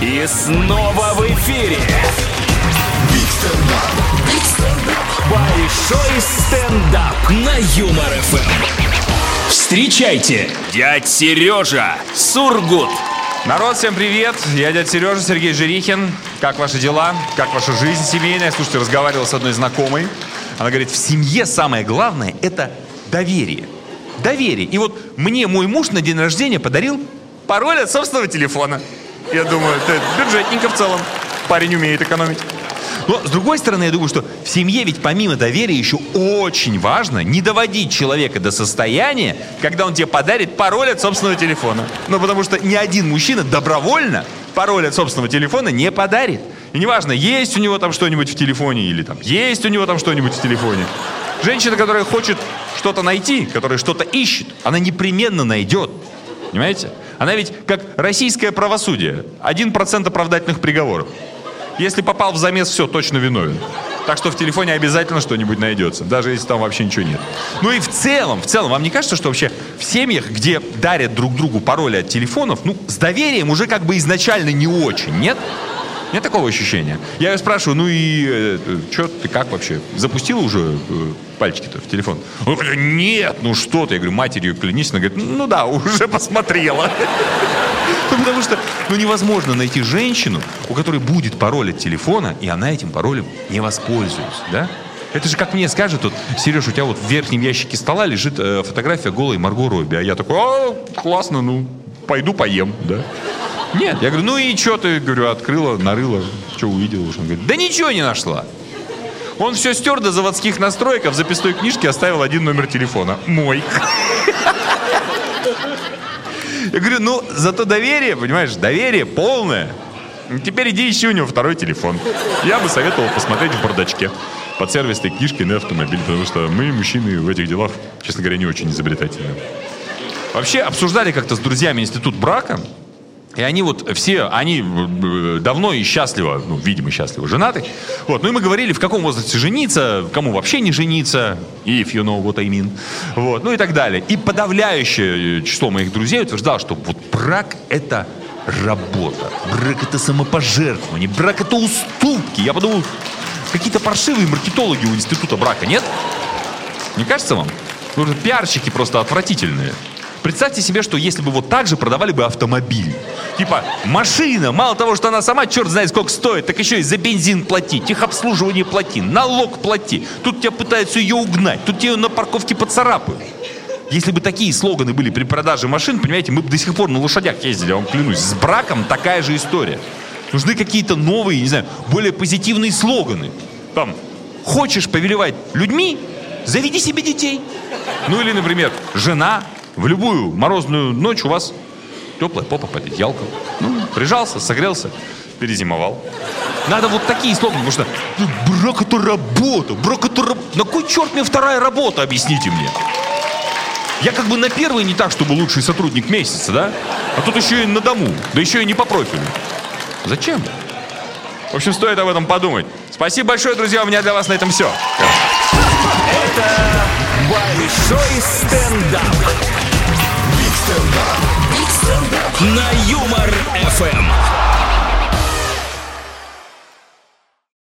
И снова в эфире. Большой стендап на Юмор ФМ. Встречайте, дядь Сережа Сургут. Народ, всем привет! Я дядя Сережа, Сергей Жирихин. Как ваши дела? Как ваша жизнь семейная? Слушайте, разговаривал с одной знакомой. Она говорит, в семье самое главное – это доверие. Доверие. И вот мне мой муж на день рождения подарил пароль от собственного телефона. Я думаю, это бюджетненько в целом. Парень умеет экономить. Но, с другой стороны, я думаю, что в семье ведь помимо доверия еще очень важно не доводить человека до состояния, когда он тебе подарит пароль от собственного телефона. Ну, потому что ни один мужчина добровольно пароль от собственного телефона не подарит. И неважно, есть у него там что-нибудь в телефоне или там есть у него там что-нибудь в телефоне. Женщина, которая хочет что-то найти, которая что-то ищет, она непременно найдет. Понимаете? Она ведь как российское правосудие. Один процент оправдательных приговоров. Если попал в замес, все, точно виновен. Так что в телефоне обязательно что-нибудь найдется, даже если там вообще ничего нет. Ну и в целом, в целом, вам не кажется, что вообще в семьях, где дарят друг другу пароли от телефонов, ну, с доверием уже как бы изначально не очень, нет? Нет такого ощущения? Я ее спрашиваю, ну и э, что ты как вообще? Запустила уже э, пальчики-то в телефон? Он говорит, нет, ну что ты? Я говорю, матерью клянись. Она говорит, ну да, уже посмотрела. Потому что ну, невозможно найти женщину, у которой будет пароль от телефона, и она этим паролем не воспользуется, да? Это же как мне скажет, вот, Сереж, у тебя вот в верхнем ящике стола лежит э, фотография голой Марго Робби, а я такой, а, классно, ну, пойду поем, да? Нет, я говорю, ну и что ты, говорю, открыла, нарыла, что увидела уж? Он говорит, да ничего не нашла. Он все стер до заводских настроек, а в записной книжке оставил один номер телефона. Мой. Я говорю, ну, зато доверие, понимаешь, доверие полное. Теперь иди ищи у него второй телефон. Я бы советовал посмотреть в бардачке под сервисной книжкой на автомобиль, потому что мы, мужчины, в этих делах, честно говоря, не очень изобретательны. Вообще обсуждали как-то с друзьями институт брака, и они вот все, они э, давно и счастливо, ну, видимо, счастливо женаты. Вот, ну и мы говорили, в каком возрасте жениться, кому вообще не жениться, if you know what I mean. Вот, ну и так далее. И подавляющее число моих друзей утверждало, что вот брак это работа, брак это самопожертвование, брак это уступки. Я подумал, какие-то паршивые маркетологи у института брака, нет? Не кажется вам? Ну, пиарщики просто отвратительные. Представьте себе, что если бы вот так же продавали бы автомобиль. Типа, машина, мало того, что она сама черт знает сколько стоит, так еще и за бензин плати, техобслуживание плати, налог плати. Тут тебя пытаются ее угнать, тут тебя на парковке поцарапают. Если бы такие слоганы были при продаже машин, понимаете, мы бы до сих пор на лошадях ездили, я вам клянусь. С браком такая же история. Нужны какие-то новые, не знаю, более позитивные слоганы. Там, хочешь повелевать людьми, заведи себе детей. Ну или, например, жена в любую морозную ночь у вас теплая попа под одеялком. Ну, прижался, согрелся, перезимовал. Надо вот такие слоганы, потому что брак это работа, брак это работа. На кой черт мне вторая работа, объясните мне? Я как бы на первый не так, чтобы лучший сотрудник месяца, да? А тут еще и на дому, да еще и не по профилю. Зачем? В общем, стоит об этом подумать. Спасибо большое, друзья, у меня для вас на этом все. Это большой стендап. На Юмор ФМ.